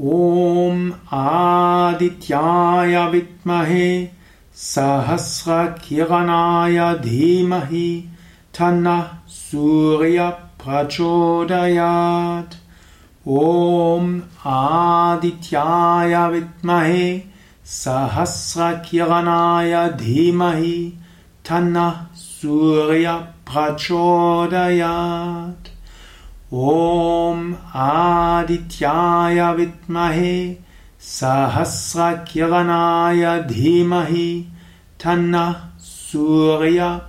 ॐ आदित्याय विद्महे सहस्रकिरणाय धीमहि तन्नः सूर्यप्रचोदयात्। ॐ आदित्याय विद्महे सहस्रकिरणाय धीमहि तन्नः सूर्यप्रचोदयात्। ॐ आदित्याय विद्महे सहस्रकिरणाय धीमहि तन्नः सूर्यप्रचोदयात्